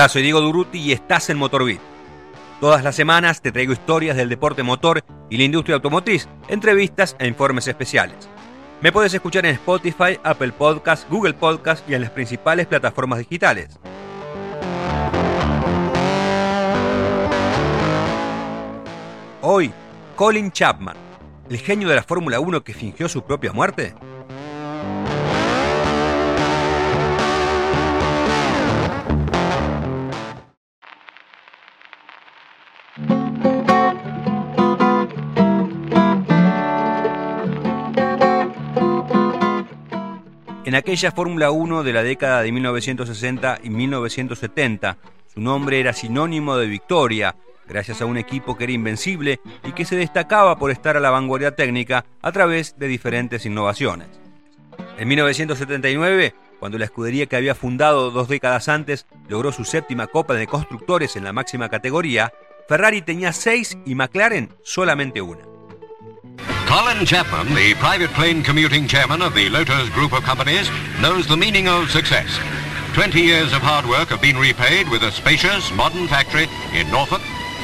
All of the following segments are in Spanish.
Hola, soy Diego Duruti y estás en Motorbit. Todas las semanas te traigo historias del deporte motor y la industria automotriz, entrevistas e informes especiales. Me puedes escuchar en Spotify, Apple Podcasts, Google Podcasts y en las principales plataformas digitales. Hoy, Colin Chapman, el genio de la Fórmula 1 que fingió su propia muerte. En aquella Fórmula 1 de la década de 1960 y 1970, su nombre era sinónimo de victoria, gracias a un equipo que era invencible y que se destacaba por estar a la vanguardia técnica a través de diferentes innovaciones. En 1979, cuando la escudería que había fundado dos décadas antes logró su séptima Copa de Constructores en la máxima categoría, Ferrari tenía seis y McLaren solamente una. Colin Chapman, the private plane commuting chairman of the Lotus Group of Companies, knows the meaning of success. 20 years of hard work have been repaid with a spacious, modern factory in Norfolk,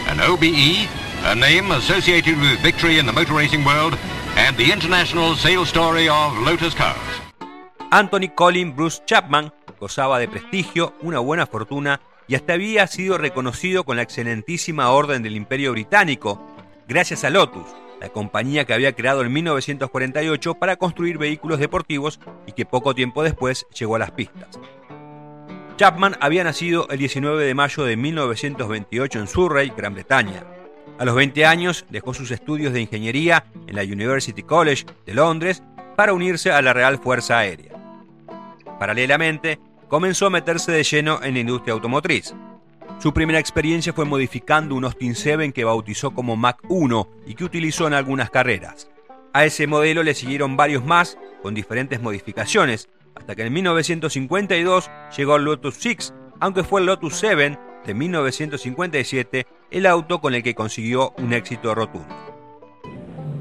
an OBE, a name associated with victory in the motor racing world, and the international sales story of Lotus Cars. Anthony Colin Bruce Chapman gozaba de prestigio, una buena fortuna y hasta había sido reconocido con la excelentísima Orden del Imperio Británico, gracias a Lotus, la compañía que había creado en 1948 para construir vehículos deportivos y que poco tiempo después llegó a las pistas. Chapman había nacido el 19 de mayo de 1928 en Surrey, Gran Bretaña. A los 20 años dejó sus estudios de ingeniería en la University College de Londres para unirse a la Real Fuerza Aérea. Paralelamente, comenzó a meterse de lleno en la industria automotriz. Su primera experiencia fue modificando un Austin 7 que bautizó como Mac 1 y que utilizó en algunas carreras. A ese modelo le siguieron varios más, con diferentes modificaciones, hasta que en 1952 llegó el Lotus 6, aunque fue el Lotus 7 de 1957 el auto con el que consiguió un éxito rotundo.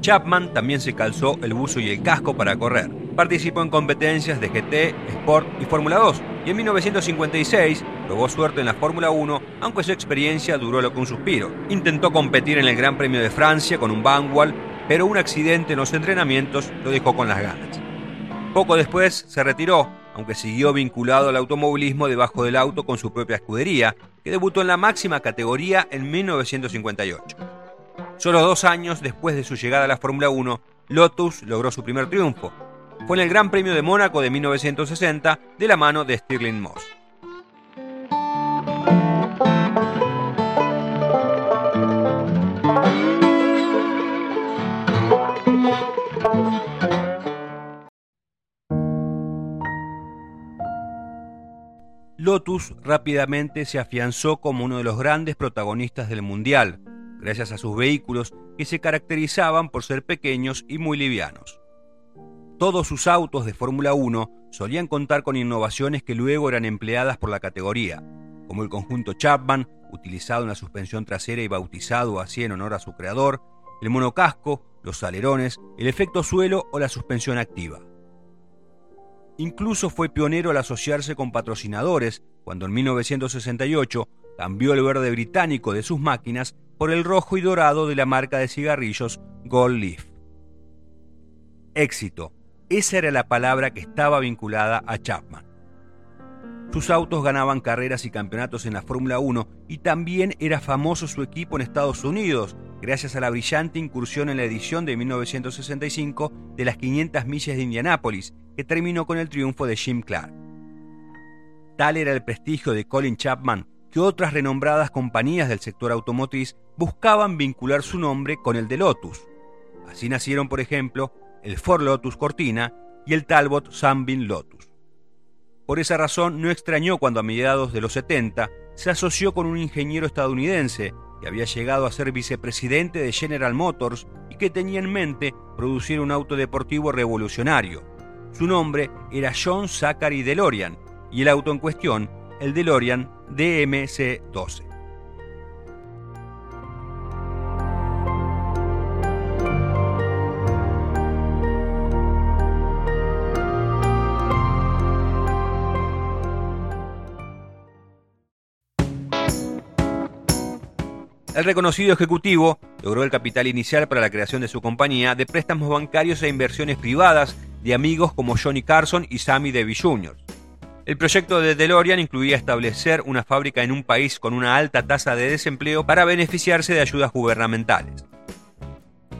Chapman también se calzó el buzo y el casco para correr. Participó en competencias de GT, Sport y Fórmula 2 y en 1956 probó suerte en la Fórmula 1, aunque su experiencia duró lo que un suspiro. Intentó competir en el Gran Premio de Francia con un Vanwall, pero un accidente en los entrenamientos lo dejó con las ganas. Poco después se retiró, aunque siguió vinculado al automovilismo debajo del auto con su propia escudería, que debutó en la máxima categoría en 1958. Solo dos años después de su llegada a la Fórmula 1, Lotus logró su primer triunfo. Fue en el Gran Premio de Mónaco de 1960 de la mano de Stirling Moss. Lotus rápidamente se afianzó como uno de los grandes protagonistas del Mundial, gracias a sus vehículos que se caracterizaban por ser pequeños y muy livianos. Todos sus autos de Fórmula 1 solían contar con innovaciones que luego eran empleadas por la categoría, como el conjunto Chapman, utilizado en la suspensión trasera y bautizado así en honor a su creador, el monocasco, los alerones, el efecto suelo o la suspensión activa. Incluso fue pionero al asociarse con patrocinadores cuando en 1968 cambió el verde británico de sus máquinas por el rojo y dorado de la marca de cigarrillos Gold Leaf. Éxito, esa era la palabra que estaba vinculada a Chapman. Sus autos ganaban carreras y campeonatos en la Fórmula 1 y también era famoso su equipo en Estados Unidos, gracias a la brillante incursión en la edición de 1965 de las 500 millas de Indianápolis, que terminó con el triunfo de Jim Clark. Tal era el prestigio de Colin Chapman que otras renombradas compañías del sector automotriz buscaban vincular su nombre con el de Lotus. Así nacieron, por ejemplo, el Ford Lotus Cortina y el Talbot Sunbeam Lotus. Por esa razón no extrañó cuando a mediados de los 70 se asoció con un ingeniero estadounidense que había llegado a ser vicepresidente de General Motors y que tenía en mente producir un auto deportivo revolucionario. Su nombre era John Zachary DeLorean y el auto en cuestión, el DeLorean DMC-12. El reconocido ejecutivo logró el capital inicial para la creación de su compañía de préstamos bancarios e inversiones privadas de amigos como Johnny Carson y Sammy Davis Jr. El proyecto de DeLorean incluía establecer una fábrica en un país con una alta tasa de desempleo para beneficiarse de ayudas gubernamentales.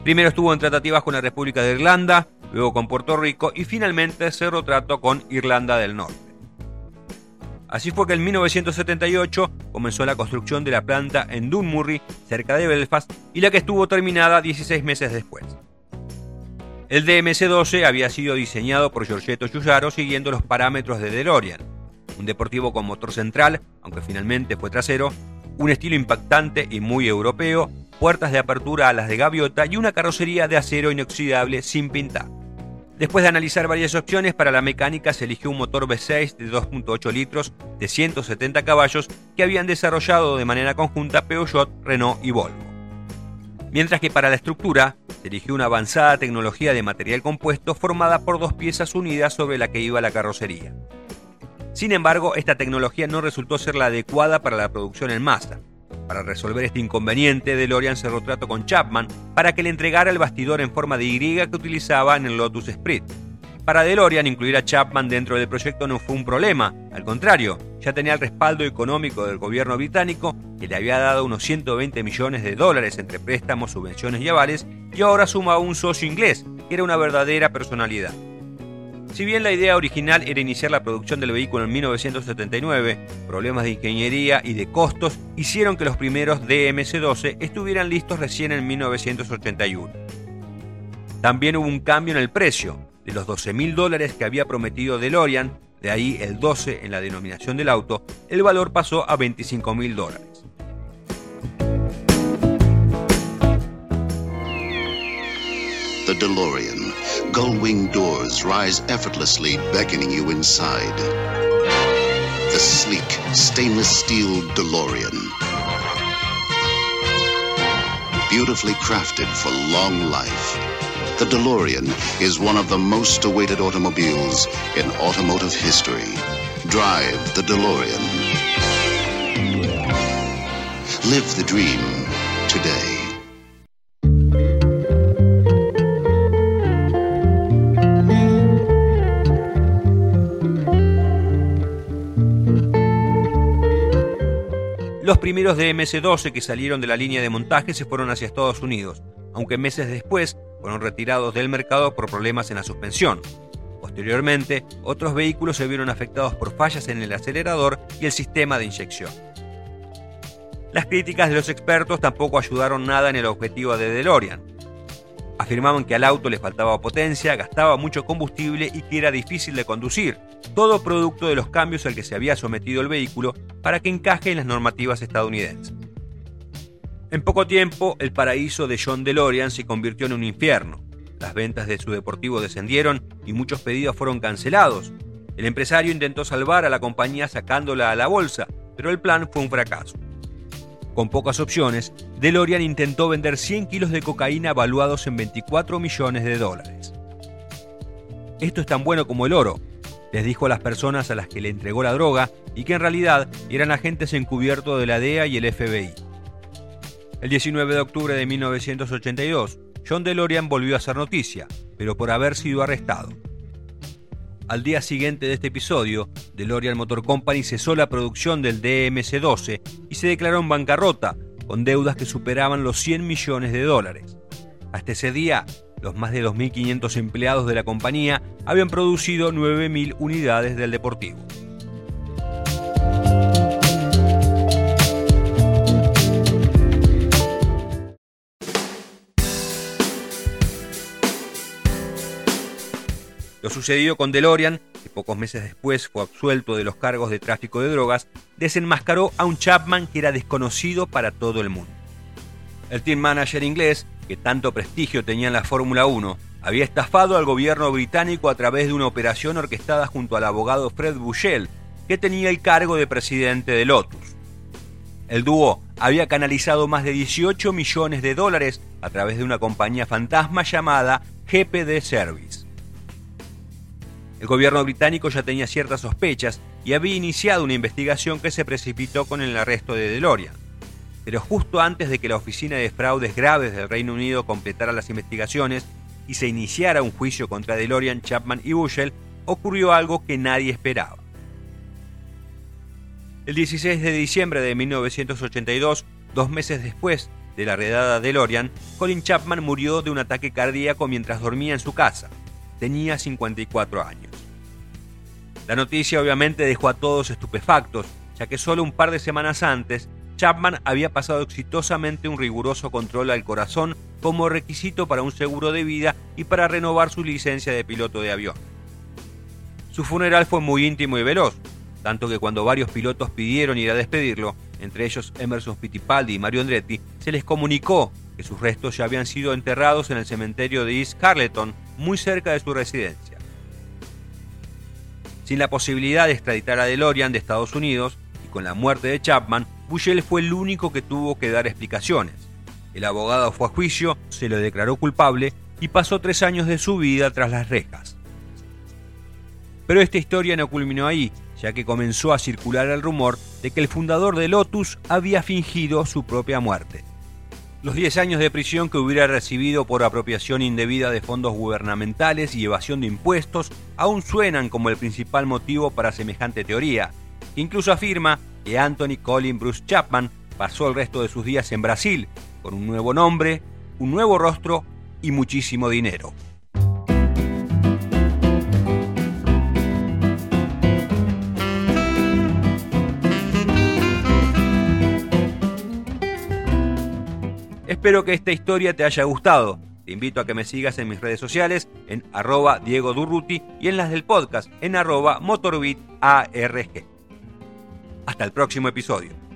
Primero estuvo en tratativas con la República de Irlanda, luego con Puerto Rico y finalmente cerró trato con Irlanda del Norte. Así fue que en 1978 comenzó la construcción de la planta en Dunmurry, cerca de Belfast, y la que estuvo terminada 16 meses después. El DMC-12 había sido diseñado por Giorgetto Giugiaro siguiendo los parámetros de DeLorean, un deportivo con motor central, aunque finalmente fue trasero, un estilo impactante y muy europeo, puertas de apertura a las de gaviota y una carrocería de acero inoxidable sin pintar. Después de analizar varias opciones para la mecánica, se eligió un motor V6 de 2.8 litros de 170 caballos que habían desarrollado de manera conjunta Peugeot, Renault y Volvo. Mientras que para la estructura, se eligió una avanzada tecnología de material compuesto formada por dos piezas unidas sobre la que iba la carrocería. Sin embargo, esta tecnología no resultó ser la adecuada para la producción en masa, para resolver este inconveniente, DeLorean cerró trato con Chapman para que le entregara el bastidor en forma de Y que utilizaba en el Lotus Sprint. Para DeLorean, incluir a Chapman dentro del proyecto no fue un problema, al contrario, ya tenía el respaldo económico del gobierno británico, que le había dado unos 120 millones de dólares entre préstamos, subvenciones y avales, y ahora sumaba un socio inglés, que era una verdadera personalidad. Si bien la idea original era iniciar la producción del vehículo en 1979, problemas de ingeniería y de costos hicieron que los primeros DMC-12 estuvieran listos recién en 1981. También hubo un cambio en el precio. De los 12 mil dólares que había prometido DeLorean, de ahí el 12 en la denominación del auto, el valor pasó a 25 mil dólares. The DeLorean. Gull-wing doors rise effortlessly, beckoning you inside. The sleek, stainless steel DeLorean. Beautifully crafted for long life. The DeLorean is one of the most awaited automobiles in automotive history. Drive the DeLorean. Live the dream today. Los primeros de MS-12 que salieron de la línea de montaje se fueron hacia Estados Unidos, aunque meses después fueron retirados del mercado por problemas en la suspensión. Posteriormente, otros vehículos se vieron afectados por fallas en el acelerador y el sistema de inyección. Las críticas de los expertos tampoco ayudaron nada en el objetivo de DeLorean. Afirmaban que al auto le faltaba potencia, gastaba mucho combustible y que era difícil de conducir, todo producto de los cambios al que se había sometido el vehículo para que encaje en las normativas estadounidenses. En poco tiempo, el paraíso de John DeLorean se convirtió en un infierno. Las ventas de su deportivo descendieron y muchos pedidos fueron cancelados. El empresario intentó salvar a la compañía sacándola a la bolsa, pero el plan fue un fracaso. Con pocas opciones, DeLorean intentó vender 100 kilos de cocaína valuados en 24 millones de dólares. Esto es tan bueno como el oro, les dijo a las personas a las que le entregó la droga y que en realidad eran agentes encubiertos de la DEA y el FBI. El 19 de octubre de 1982, John DeLorean volvió a hacer noticia, pero por haber sido arrestado. Al día siguiente de este episodio, DeLorean Motor Company cesó la producción del DMC-12 y se declaró en bancarrota, con deudas que superaban los 100 millones de dólares. Hasta ese día, los más de 2.500 empleados de la compañía habían producido 9.000 unidades del Deportivo. Sucedido con DeLorean, que pocos meses después fue absuelto de los cargos de tráfico de drogas, desenmascaró a un Chapman que era desconocido para todo el mundo. El team manager inglés que tanto prestigio tenía en la Fórmula 1, había estafado al gobierno británico a través de una operación orquestada junto al abogado Fred Bushell, que tenía el cargo de presidente de Lotus. El dúo había canalizado más de 18 millones de dólares a través de una compañía fantasma llamada GPD Service. El gobierno británico ya tenía ciertas sospechas y había iniciado una investigación que se precipitó con el arresto de DeLorean. pero justo antes de que la Oficina de Fraudes Graves del Reino Unido completara las investigaciones y se iniciara un juicio contra DeLorean, Chapman y Bushell, ocurrió algo que nadie esperaba. El 16 de diciembre de 1982, dos meses después de la redada DeLorean, Colin Chapman murió de un ataque cardíaco mientras dormía en su casa. Tenía 54 años. La noticia obviamente dejó a todos estupefactos, ya que solo un par de semanas antes Chapman había pasado exitosamente un riguroso control al corazón como requisito para un seguro de vida y para renovar su licencia de piloto de avión. Su funeral fue muy íntimo y veloz, tanto que cuando varios pilotos pidieron ir a despedirlo, entre ellos Emerson Fittipaldi y Mario Andretti, se les comunicó que sus restos ya habían sido enterrados en el cementerio de East Carleton, muy cerca de su residencia. Sin la posibilidad de extraditar a DeLorean de Estados Unidos y con la muerte de Chapman, Bushell fue el único que tuvo que dar explicaciones. El abogado fue a juicio, se lo declaró culpable y pasó tres años de su vida tras las rejas. Pero esta historia no culminó ahí, ya que comenzó a circular el rumor de que el fundador de Lotus había fingido su propia muerte. Los 10 años de prisión que hubiera recibido por apropiación indebida de fondos gubernamentales y evasión de impuestos aún suenan como el principal motivo para semejante teoría, incluso afirma que Anthony Colin Bruce Chapman pasó el resto de sus días en Brasil, con un nuevo nombre, un nuevo rostro y muchísimo dinero. Espero que esta historia te haya gustado. Te invito a que me sigas en mis redes sociales en arroba Diego Durruti y en las del podcast en arroba MotorbitARG. Hasta el próximo episodio.